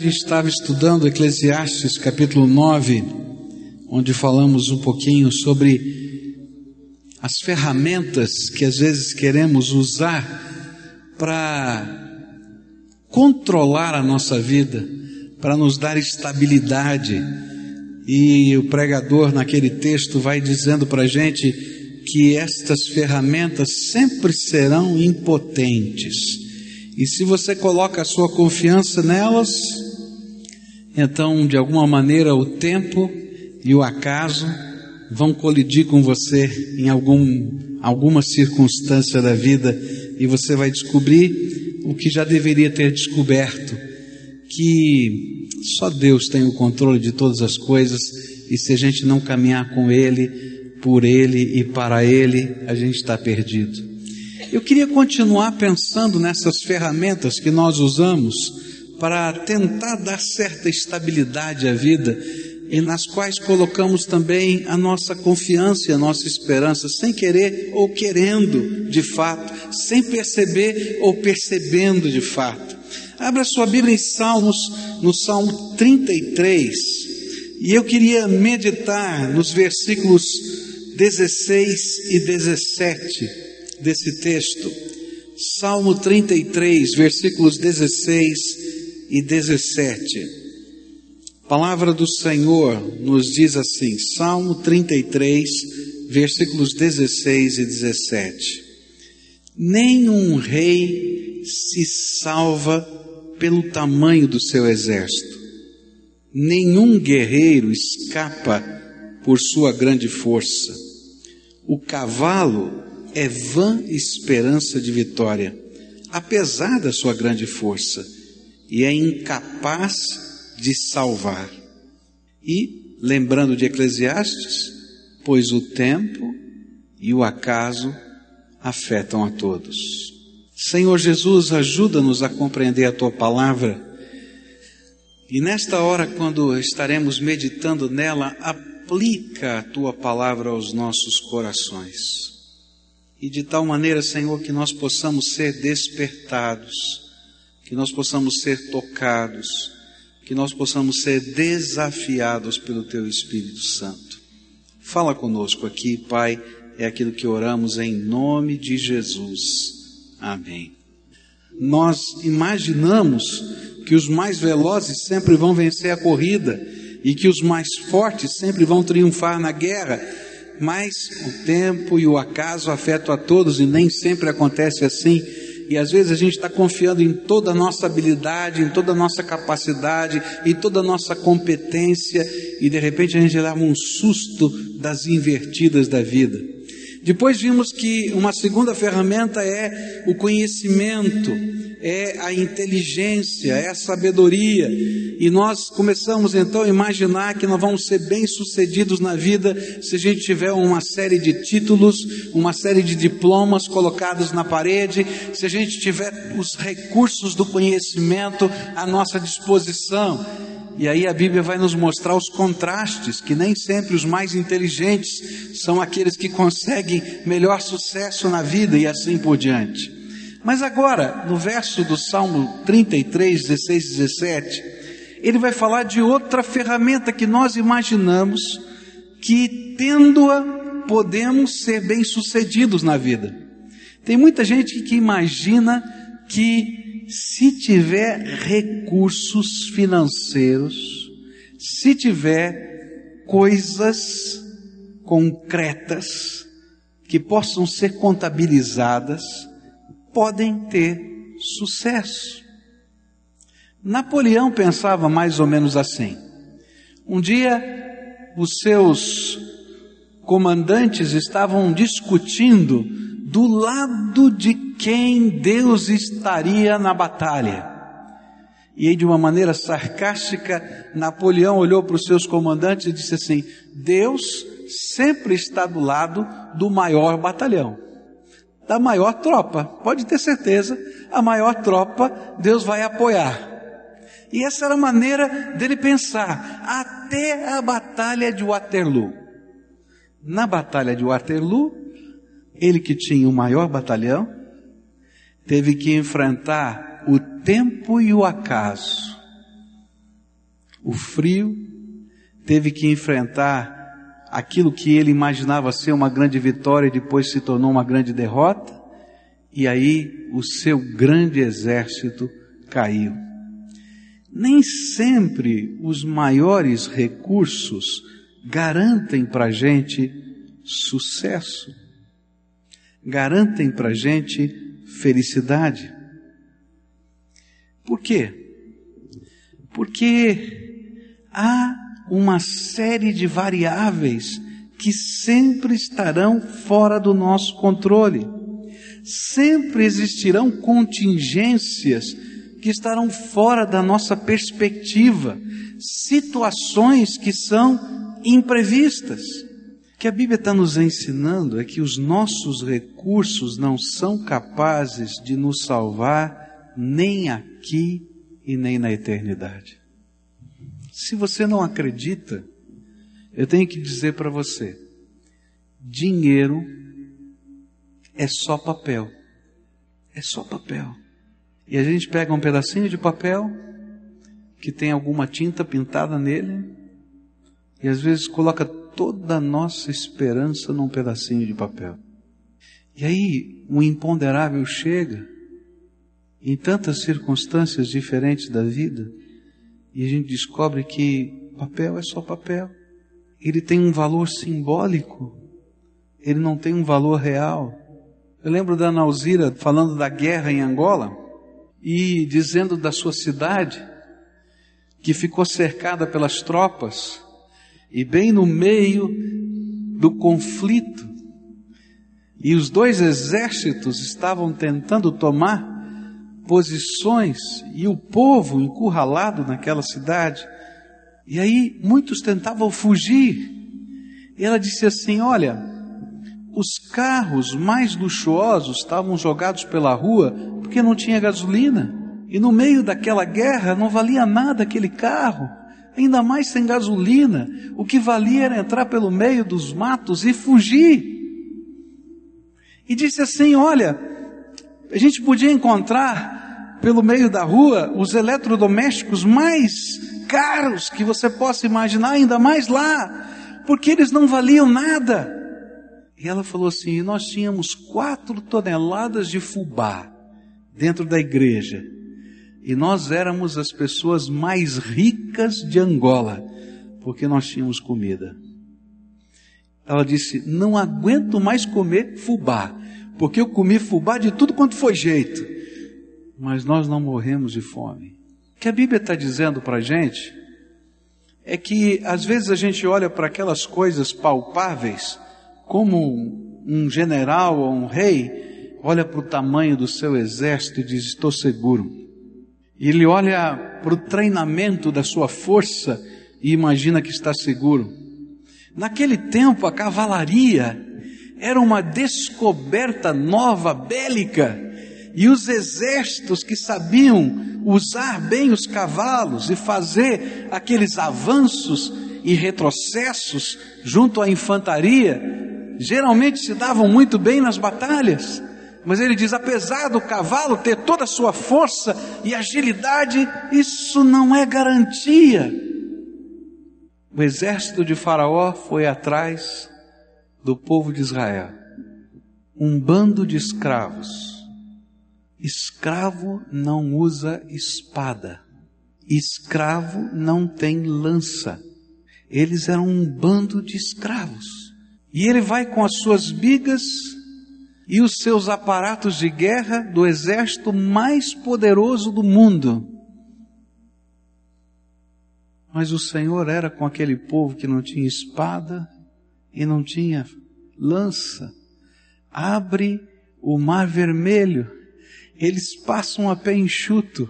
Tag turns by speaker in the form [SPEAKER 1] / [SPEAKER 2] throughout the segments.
[SPEAKER 1] A gente estava estudando Eclesiastes capítulo 9, onde falamos um pouquinho sobre as ferramentas que às vezes queremos usar para controlar a nossa vida, para nos dar estabilidade. E o pregador naquele texto vai dizendo para a gente que estas ferramentas sempre serão impotentes. E se você coloca a sua confiança nelas, então, de alguma maneira, o tempo e o acaso vão colidir com você em algum, alguma circunstância da vida e você vai descobrir o que já deveria ter descoberto: que só Deus tem o controle de todas as coisas e se a gente não caminhar com Ele, por Ele e para Ele, a gente está perdido. Eu queria continuar pensando nessas ferramentas que nós usamos para tentar dar certa estabilidade à vida e nas quais colocamos também a nossa confiança e a nossa esperança, sem querer ou querendo de fato, sem perceber ou percebendo de fato. Abra sua Bíblia em Salmos, no Salmo 33, e eu queria meditar nos versículos 16 e 17 desse texto. Salmo 33, versículos 16 e 17. A palavra do Senhor nos diz assim, Salmo 33, versículos 16 e 17. Nenhum rei se salva pelo tamanho do seu exército, nenhum guerreiro escapa por sua grande força. O cavalo é vã esperança de vitória, apesar da sua grande força e é incapaz de salvar. E, lembrando de Eclesiastes, pois o tempo e o acaso afetam a todos. Senhor Jesus, ajuda-nos a compreender a tua palavra. E nesta hora, quando estaremos meditando nela, aplica a tua palavra aos nossos corações. E de tal maneira, Senhor, que nós possamos ser despertados que nós possamos ser tocados, que nós possamos ser desafiados pelo Teu Espírito Santo. Fala conosco aqui, Pai, é aquilo que oramos em nome de Jesus. Amém. Nós imaginamos que os mais velozes sempre vão vencer a corrida e que os mais fortes sempre vão triunfar na guerra, mas o tempo e o acaso afetam a todos e nem sempre acontece assim. E às vezes a gente está confiando em toda a nossa habilidade, em toda a nossa capacidade, em toda a nossa competência, e de repente a gente leva um susto das invertidas da vida. Depois vimos que uma segunda ferramenta é o conhecimento, é a inteligência, é a sabedoria. E nós começamos então a imaginar que nós vamos ser bem-sucedidos na vida se a gente tiver uma série de títulos, uma série de diplomas colocados na parede, se a gente tiver os recursos do conhecimento à nossa disposição. E aí a Bíblia vai nos mostrar os contrastes, que nem sempre os mais inteligentes são aqueles que conseguem melhor sucesso na vida e assim por diante. Mas agora, no verso do Salmo 33, 16 e 17, ele vai falar de outra ferramenta que nós imaginamos que, tendo-a, podemos ser bem-sucedidos na vida. Tem muita gente que imagina que se tiver recursos financeiros, se tiver coisas concretas que possam ser contabilizadas, podem ter sucesso. Napoleão pensava mais ou menos assim. Um dia, os seus comandantes estavam discutindo do lado de quem Deus estaria na batalha. E aí, de uma maneira sarcástica, Napoleão olhou para os seus comandantes e disse assim: Deus sempre está do lado do maior batalhão, da maior tropa. Pode ter certeza, a maior tropa Deus vai apoiar. E essa era a maneira dele pensar, até a batalha de Waterloo. Na batalha de Waterloo, ele que tinha o maior batalhão, teve que enfrentar o tempo e o acaso. o frio, teve que enfrentar aquilo que ele imaginava ser uma grande vitória e depois se tornou uma grande derrota, e aí o seu grande exército caiu. Nem sempre os maiores recursos garantem para a gente sucesso, garantem para a gente felicidade. Por quê? Porque há uma série de variáveis que sempre estarão fora do nosso controle. Sempre existirão contingências que estarão fora da nossa perspectiva, situações que são imprevistas. O que a Bíblia está nos ensinando é que os nossos recursos não são capazes de nos salvar nem aqui e nem na eternidade. Se você não acredita, eu tenho que dizer para você: dinheiro é só papel. É só papel. E a gente pega um pedacinho de papel que tem alguma tinta pintada nele e às vezes coloca toda a nossa esperança num pedacinho de papel. E aí um imponderável chega em tantas circunstâncias diferentes da vida e a gente descobre que papel é só papel. Ele tem um valor simbólico, ele não tem um valor real. Eu lembro da Nauzira falando da guerra em Angola e dizendo da sua cidade que ficou cercada pelas tropas e bem no meio do conflito e os dois exércitos estavam tentando tomar posições e o povo encurralado naquela cidade. E aí muitos tentavam fugir. E ela disse assim: Olha, os carros mais luxuosos estavam jogados pela rua porque não tinha gasolina. E no meio daquela guerra não valia nada aquele carro, ainda mais sem gasolina. O que valia era entrar pelo meio dos matos e fugir. E disse assim: Olha, a gente podia encontrar pelo meio da rua os eletrodomésticos mais caros que você possa imaginar, ainda mais lá, porque eles não valiam nada. E ela falou assim: nós tínhamos quatro toneladas de fubá dentro da igreja, e nós éramos as pessoas mais ricas de Angola, porque nós tínhamos comida. Ela disse: não aguento mais comer fubá, porque eu comi fubá de tudo quanto foi jeito mas nós não morremos de fome. O que a Bíblia está dizendo para a gente é que às vezes a gente olha para aquelas coisas palpáveis, como um general ou um rei olha para o tamanho do seu exército e diz: Estou seguro. Ele olha para o treinamento da sua força e imagina que está seguro. Naquele tempo, a cavalaria era uma descoberta nova, bélica e os exércitos que sabiam usar bem os cavalos e fazer aqueles avanços e retrocessos junto à infantaria, geralmente se davam muito bem nas batalhas. Mas ele diz: apesar do cavalo ter toda a sua força e agilidade, isso não é garantia. O exército de Faraó foi atrás do povo de Israel, um bando de escravos Escravo não usa espada. Escravo não tem lança. Eles eram um bando de escravos. E ele vai com as suas bigas e os seus aparatos de guerra do exército mais poderoso do mundo. Mas o Senhor era com aquele povo que não tinha espada e não tinha lança. Abre o mar vermelho eles passam a pé enxuto.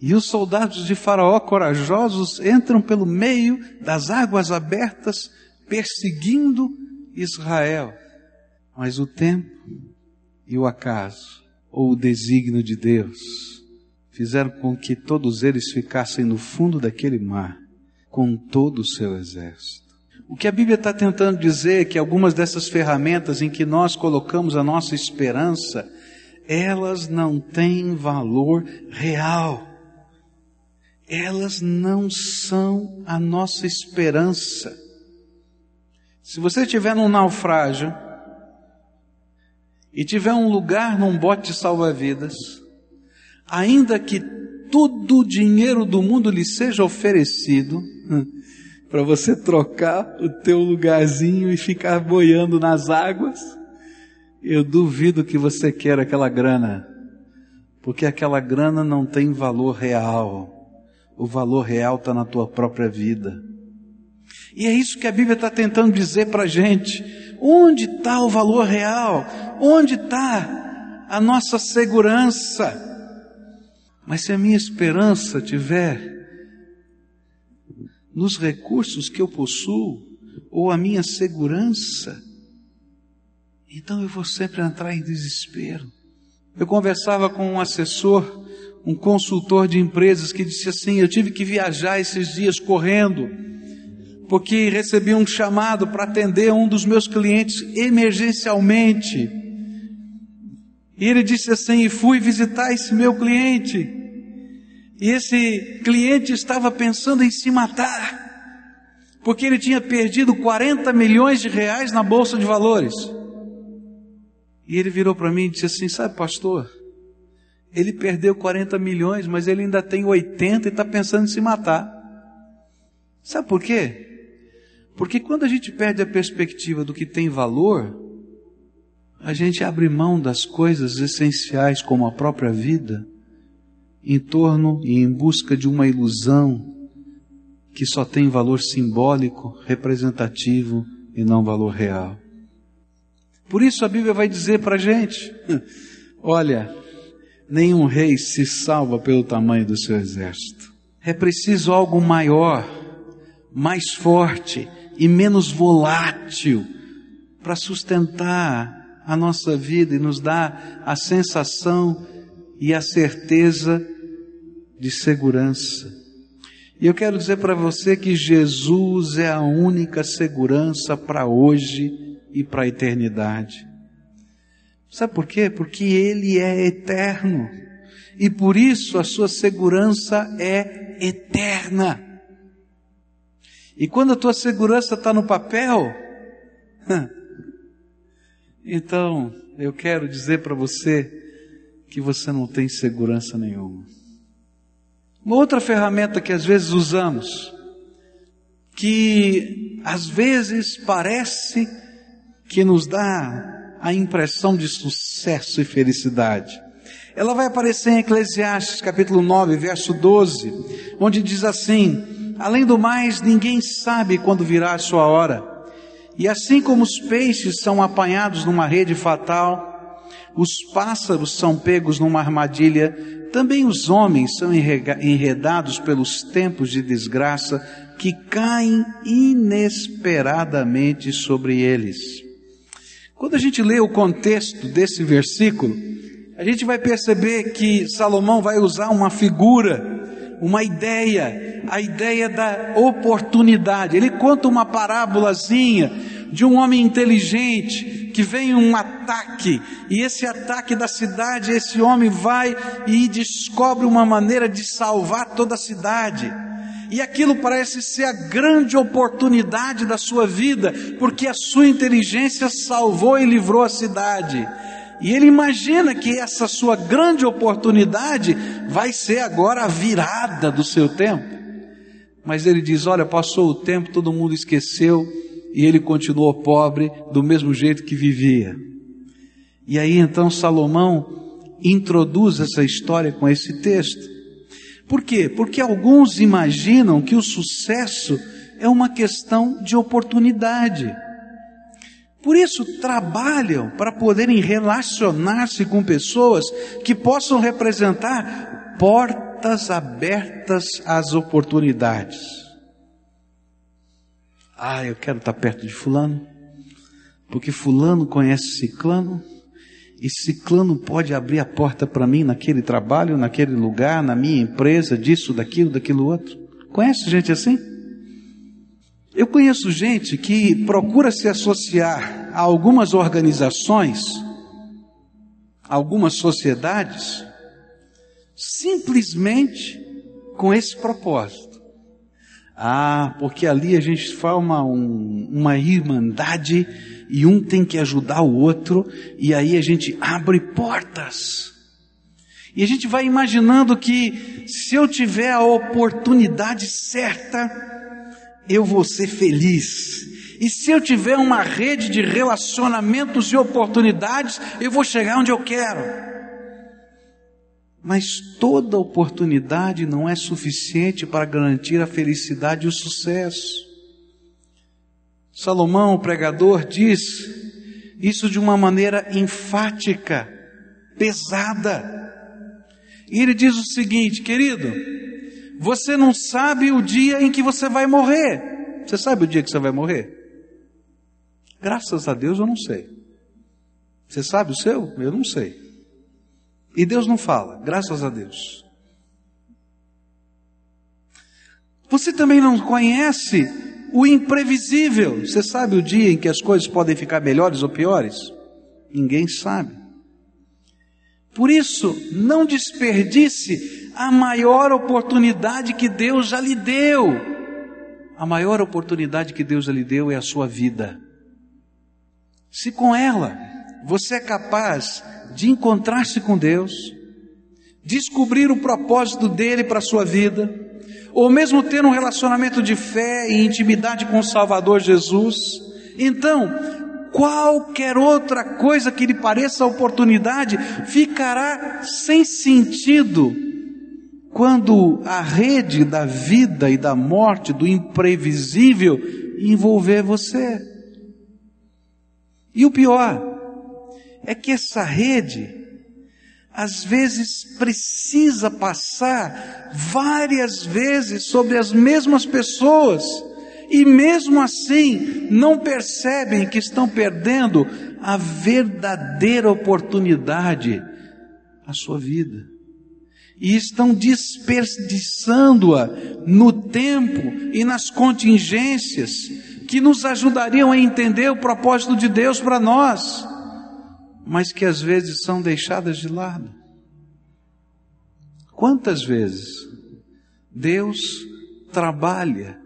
[SPEAKER 1] E os soldados de Faraó corajosos entram pelo meio das águas abertas, perseguindo Israel. Mas o tempo e o acaso, ou o desígnio de Deus, fizeram com que todos eles ficassem no fundo daquele mar, com todo o seu exército. O que a Bíblia está tentando dizer é que algumas dessas ferramentas em que nós colocamos a nossa esperança, elas não têm valor real. elas não são a nossa esperança. Se você estiver num naufrágio e tiver um lugar num bote salva-vidas, ainda que todo o dinheiro do mundo lhe seja oferecido, para você trocar o teu lugarzinho e ficar boiando nas águas, eu duvido que você queira aquela grana, porque aquela grana não tem valor real. O valor real está na tua própria vida. E é isso que a Bíblia está tentando dizer para a gente. Onde está o valor real? Onde está a nossa segurança? Mas se a minha esperança tiver nos recursos que eu possuo, ou a minha segurança, então eu vou sempre entrar em desespero. Eu conversava com um assessor, um consultor de empresas, que disse assim: Eu tive que viajar esses dias correndo, porque recebi um chamado para atender um dos meus clientes emergencialmente. E ele disse assim: E fui visitar esse meu cliente. E esse cliente estava pensando em se matar, porque ele tinha perdido 40 milhões de reais na bolsa de valores. E ele virou para mim e disse assim: Sabe, pastor, ele perdeu 40 milhões, mas ele ainda tem 80 e está pensando em se matar. Sabe por quê? Porque quando a gente perde a perspectiva do que tem valor, a gente abre mão das coisas essenciais como a própria vida em torno e em busca de uma ilusão que só tem valor simbólico, representativo e não valor real. Por isso a Bíblia vai dizer para a gente: olha, nenhum rei se salva pelo tamanho do seu exército. É preciso algo maior, mais forte e menos volátil para sustentar a nossa vida e nos dar a sensação e a certeza de segurança. E eu quero dizer para você que Jesus é a única segurança para hoje e para a eternidade. Sabe por quê? Porque Ele é eterno. E por isso a sua segurança é eterna. E quando a tua segurança está no papel, então eu quero dizer para você que você não tem segurança nenhuma. Uma outra ferramenta que às vezes usamos, que às vezes parece que nos dá a impressão de sucesso e felicidade. Ela vai aparecer em Eclesiastes capítulo 9, verso 12, onde diz assim: Além do mais, ninguém sabe quando virá a sua hora. E assim como os peixes são apanhados numa rede fatal, os pássaros são pegos numa armadilha, também os homens são enredados pelos tempos de desgraça que caem inesperadamente sobre eles. Quando a gente lê o contexto desse versículo, a gente vai perceber que Salomão vai usar uma figura, uma ideia, a ideia da oportunidade. Ele conta uma parábolazinha de um homem inteligente que vem um ataque, e esse ataque da cidade, esse homem vai e descobre uma maneira de salvar toda a cidade. E aquilo parece ser a grande oportunidade da sua vida, porque a sua inteligência salvou e livrou a cidade. E ele imagina que essa sua grande oportunidade vai ser agora a virada do seu tempo. Mas ele diz: Olha, passou o tempo, todo mundo esqueceu, e ele continuou pobre do mesmo jeito que vivia. E aí então Salomão introduz essa história com esse texto. Por quê? Porque alguns imaginam que o sucesso é uma questão de oportunidade. Por isso trabalham para poderem relacionar-se com pessoas que possam representar portas abertas às oportunidades. Ah, eu quero estar perto de fulano, porque fulano conhece ciclano, e Ciclano pode abrir a porta para mim naquele trabalho, naquele lugar, na minha empresa, disso, daquilo, daquilo outro. Conhece gente assim? Eu conheço gente que procura se associar a algumas organizações, a algumas sociedades, simplesmente com esse propósito. Ah, porque ali a gente forma um, uma irmandade e um tem que ajudar o outro, e aí a gente abre portas. E a gente vai imaginando que se eu tiver a oportunidade certa, eu vou ser feliz. E se eu tiver uma rede de relacionamentos e oportunidades, eu vou chegar onde eu quero. Mas toda oportunidade não é suficiente para garantir a felicidade e o sucesso. Salomão, o pregador, diz isso de uma maneira enfática, pesada. E ele diz o seguinte, querido, você não sabe o dia em que você vai morrer. Você sabe o dia que você vai morrer? Graças a Deus eu não sei. Você sabe o seu? Eu não sei. E Deus não fala, graças a Deus. Você também não conhece o imprevisível. Você sabe o dia em que as coisas podem ficar melhores ou piores? Ninguém sabe. Por isso, não desperdice a maior oportunidade que Deus já lhe deu. A maior oportunidade que Deus já lhe deu é a sua vida. Se com ela você é capaz de encontrar-se com Deus, descobrir o propósito dele para a sua vida, ou mesmo ter um relacionamento de fé e intimidade com o Salvador Jesus, então, qualquer outra coisa que lhe pareça oportunidade ficará sem sentido quando a rede da vida e da morte, do imprevisível, envolver você. E o pior, é que essa rede, às vezes, precisa passar várias vezes sobre as mesmas pessoas, e mesmo assim não percebem que estão perdendo a verdadeira oportunidade, a sua vida. E estão desperdiçando-a no tempo e nas contingências que nos ajudariam a entender o propósito de Deus para nós mas que às vezes são deixadas de lado. Quantas vezes Deus trabalha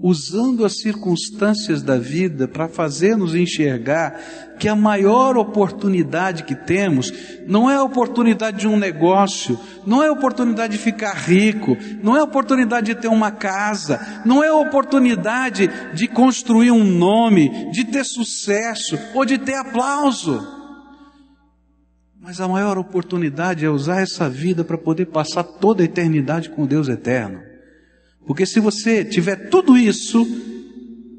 [SPEAKER 1] usando as circunstâncias da vida para fazer-nos enxergar que a maior oportunidade que temos não é a oportunidade de um negócio, não é a oportunidade de ficar rico, não é a oportunidade de ter uma casa, não é a oportunidade de construir um nome, de ter sucesso ou de ter aplauso. Mas a maior oportunidade é usar essa vida para poder passar toda a eternidade com Deus eterno. Porque se você tiver tudo isso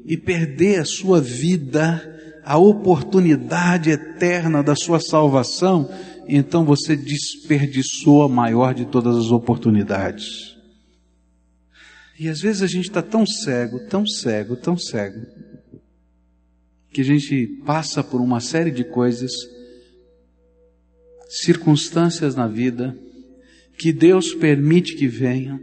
[SPEAKER 1] e perder a sua vida, a oportunidade eterna da sua salvação, então você desperdiçou a maior de todas as oportunidades. E às vezes a gente está tão cego, tão cego, tão cego, que a gente passa por uma série de coisas circunstâncias na vida que Deus permite que venham,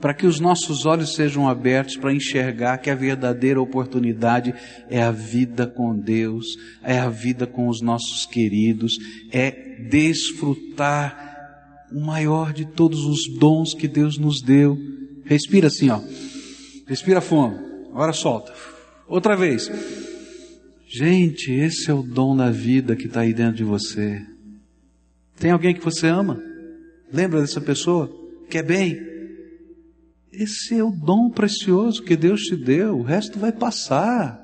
[SPEAKER 1] para que os nossos olhos sejam abertos para enxergar que a verdadeira oportunidade é a vida com Deus, é a vida com os nossos queridos, é desfrutar o maior de todos os dons que Deus nos deu. Respira assim, ó. Respira fundo. Agora solta. Outra vez. Gente, esse é o dom da vida que está aí dentro de você. Tem alguém que você ama? Lembra dessa pessoa? Quer bem? Esse é o dom precioso que Deus te deu. O resto vai passar.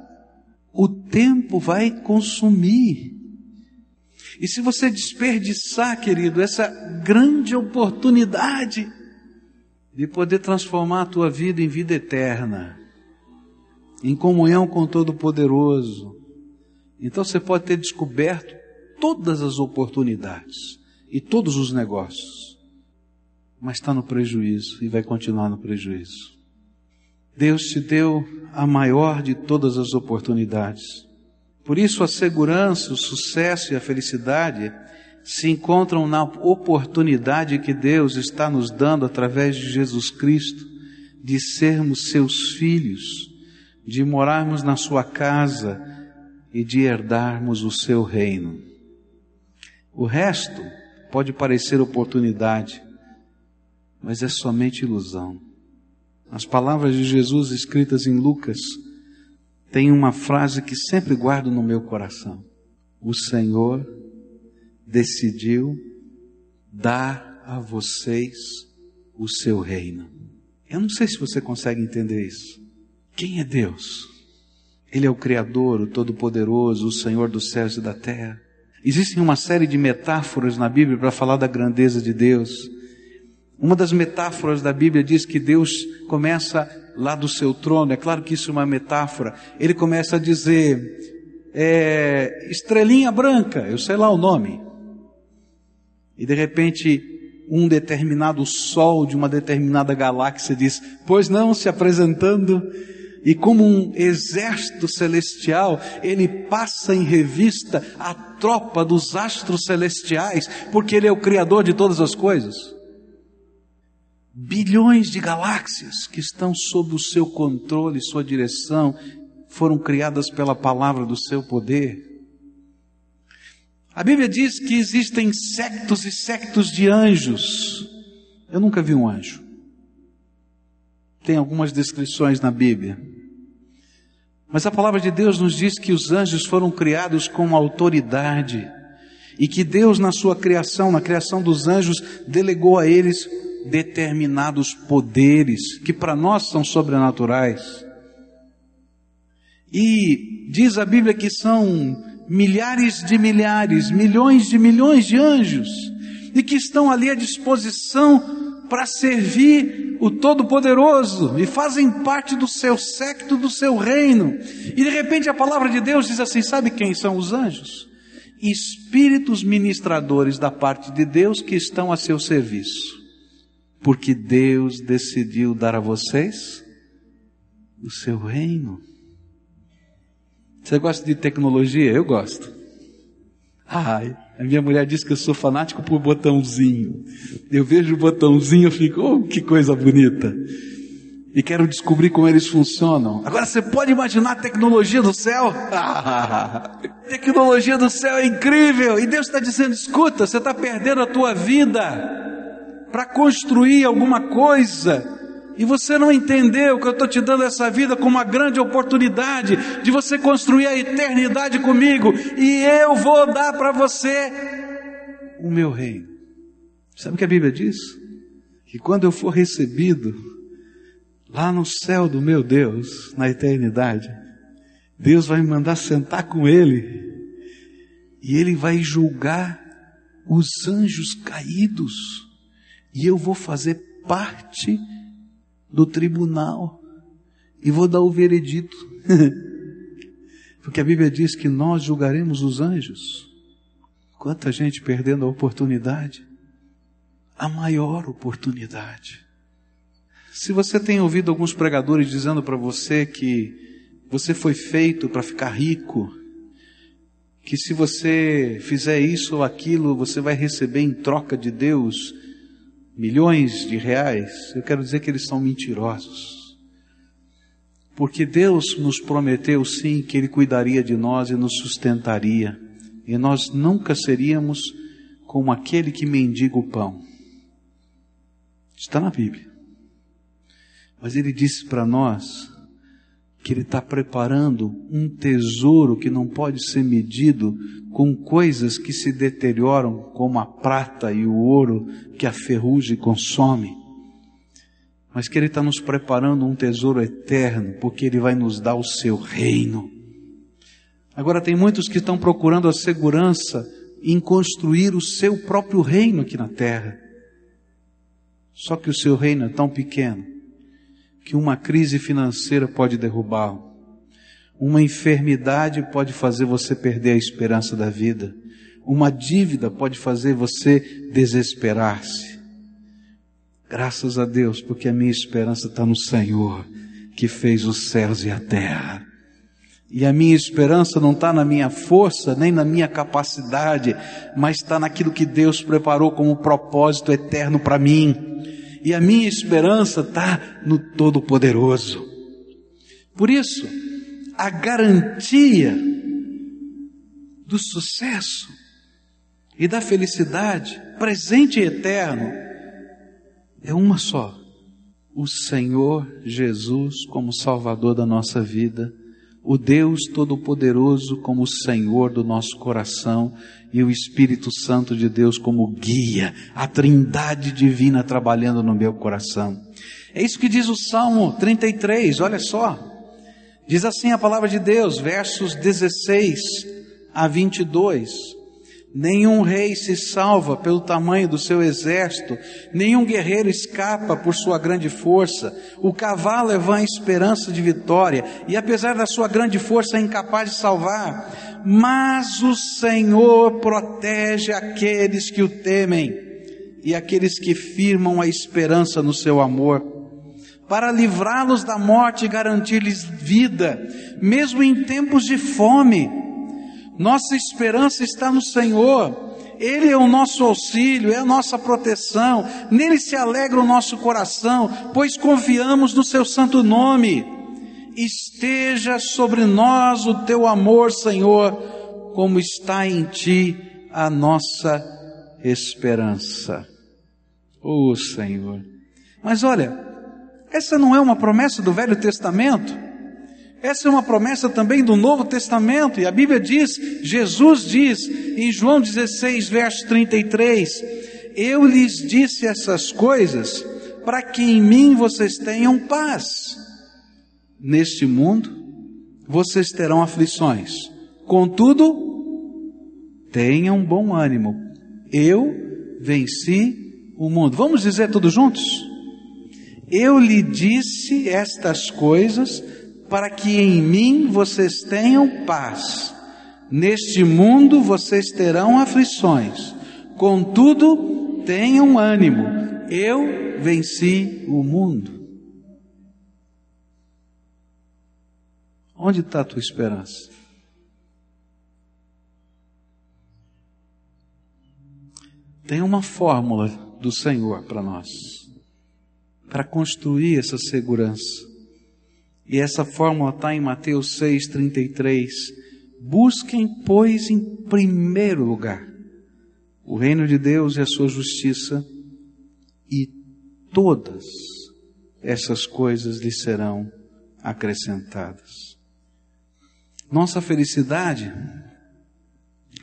[SPEAKER 1] O tempo vai consumir. E se você desperdiçar, querido, essa grande oportunidade de poder transformar a tua vida em vida eterna, em comunhão com o Todo-Poderoso, então você pode ter descoberto todas as oportunidades e todos os negócios, mas está no prejuízo e vai continuar no prejuízo. Deus te deu a maior de todas as oportunidades. Por isso, a segurança, o sucesso e a felicidade se encontram na oportunidade que Deus está nos dando através de Jesus Cristo de sermos seus filhos, de morarmos na sua casa e de herdarmos o seu reino. O resto pode parecer oportunidade, mas é somente ilusão. As palavras de Jesus escritas em Lucas têm uma frase que sempre guardo no meu coração. O Senhor decidiu dar a vocês o seu reino. Eu não sei se você consegue entender isso. Quem é Deus? Ele é o Criador, o Todo-Poderoso, o Senhor dos céus e da terra. Existem uma série de metáforas na Bíblia para falar da grandeza de Deus. Uma das metáforas da Bíblia diz que Deus começa lá do seu trono, é claro que isso é uma metáfora. Ele começa a dizer: é, estrelinha branca, eu sei lá o nome. E de repente, um determinado sol de uma determinada galáxia diz: Pois não, se apresentando e como um exército celestial, ele passa em revista a tropa dos astros celestiais, porque ele é o criador de todas as coisas. Bilhões de galáxias que estão sob o seu controle, sua direção, foram criadas pela palavra do seu poder. A Bíblia diz que existem sectos e sectos de anjos. Eu nunca vi um anjo. Tem algumas descrições na Bíblia. Mas a palavra de Deus nos diz que os anjos foram criados com autoridade e que Deus, na sua criação, na criação dos anjos, delegou a eles determinados poderes que para nós são sobrenaturais. E diz a Bíblia que são milhares de milhares, milhões de milhões de anjos e que estão ali à disposição para servir o Todo-Poderoso e fazem parte do seu secto, do seu reino. E de repente a palavra de Deus diz assim: sabe quem são os anjos? Espíritos ministradores da parte de Deus que estão a seu serviço. Porque Deus decidiu dar a vocês o seu reino. Você gosta de tecnologia? Eu gosto. Ai, a minha mulher diz que eu sou fanático por botãozinho. Eu vejo o botãozinho e fico, oh, que coisa bonita. E quero descobrir como eles funcionam. Agora você pode imaginar a tecnologia do céu? tecnologia do céu é incrível. E Deus está dizendo: escuta, você está perdendo a tua vida para construir alguma coisa e você não entendeu que eu estou te dando essa vida como uma grande oportunidade de você construir a eternidade comigo, e eu vou dar para você o meu reino. Sabe o que a Bíblia diz? Que quando eu for recebido lá no céu do meu Deus, na eternidade, Deus vai me mandar sentar com Ele, e Ele vai julgar os anjos caídos, e eu vou fazer parte do tribunal e vou dar o veredito. Porque a Bíblia diz que nós julgaremos os anjos. Quanta gente perdendo a oportunidade, a maior oportunidade. Se você tem ouvido alguns pregadores dizendo para você que você foi feito para ficar rico, que se você fizer isso ou aquilo, você vai receber em troca de Deus milhões de reais, eu quero dizer que eles são mentirosos. Porque Deus nos prometeu sim que Ele cuidaria de nós e nos sustentaria, e nós nunca seríamos como aquele que mendiga o pão. Está na Bíblia. Mas Ele disse para nós que Ele está preparando um tesouro que não pode ser medido com coisas que se deterioram, como a prata e o ouro que a ferrugem consome, mas que Ele está nos preparando um tesouro eterno, porque Ele vai nos dar o seu reino. Agora, tem muitos que estão procurando a segurança em construir o seu próprio reino aqui na terra. Só que o seu reino é tão pequeno que uma crise financeira pode derrubá-lo. Uma enfermidade pode fazer você perder a esperança da vida. Uma dívida pode fazer você desesperar-se. Graças a Deus, porque a minha esperança está no Senhor, que fez os céus e a terra. E a minha esperança não está na minha força, nem na minha capacidade, mas está naquilo que Deus preparou como propósito eterno para mim. E a minha esperança está no Todo-Poderoso. Por isso, a garantia do sucesso e da felicidade presente e eterno é uma só. O Senhor Jesus como Salvador da nossa vida, o Deus Todo-Poderoso como Senhor do nosso coração e o Espírito Santo de Deus como guia, a Trindade Divina trabalhando no meu coração. É isso que diz o Salmo 33, olha só. Diz assim a palavra de Deus, versos 16 a 22. Nenhum rei se salva pelo tamanho do seu exército, nenhum guerreiro escapa por sua grande força. O cavalo é vã esperança de vitória, e apesar da sua grande força é incapaz de salvar. Mas o Senhor protege aqueles que o temem e aqueles que firmam a esperança no seu amor, para livrá-los da morte e garantir-lhes vida, mesmo em tempos de fome. Nossa esperança está no Senhor. Ele é o nosso auxílio, é a nossa proteção. Nele se alegra o nosso coração, pois confiamos no seu santo nome. Esteja sobre nós o teu amor, Senhor, como está em ti a nossa esperança. Oh, Senhor. Mas olha, essa não é uma promessa do Velho Testamento? Essa é uma promessa também do Novo Testamento, e a Bíblia diz, Jesus diz em João 16, verso 33, Eu lhes disse essas coisas para que em mim vocês tenham paz. Neste mundo vocês terão aflições, contudo, tenham bom ânimo. Eu venci o mundo. Vamos dizer todos juntos? Eu lhe disse estas coisas para que em mim vocês tenham paz. Neste mundo vocês terão aflições, contudo, tenham ânimo, eu venci o mundo. Onde está a tua esperança? Tem uma fórmula do Senhor para nós, para construir essa segurança. E essa fórmula está em Mateus 6,33. Busquem, pois, em primeiro lugar o reino de Deus e a sua justiça, e todas essas coisas lhe serão acrescentadas. Nossa felicidade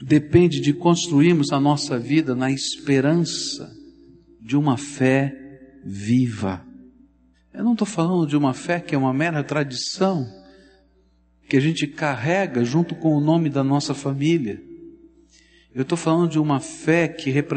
[SPEAKER 1] depende de construirmos a nossa vida na esperança de uma fé viva. Eu não estou falando de uma fé que é uma mera tradição, que a gente carrega junto com o nome da nossa família. Eu estou falando de uma fé que representa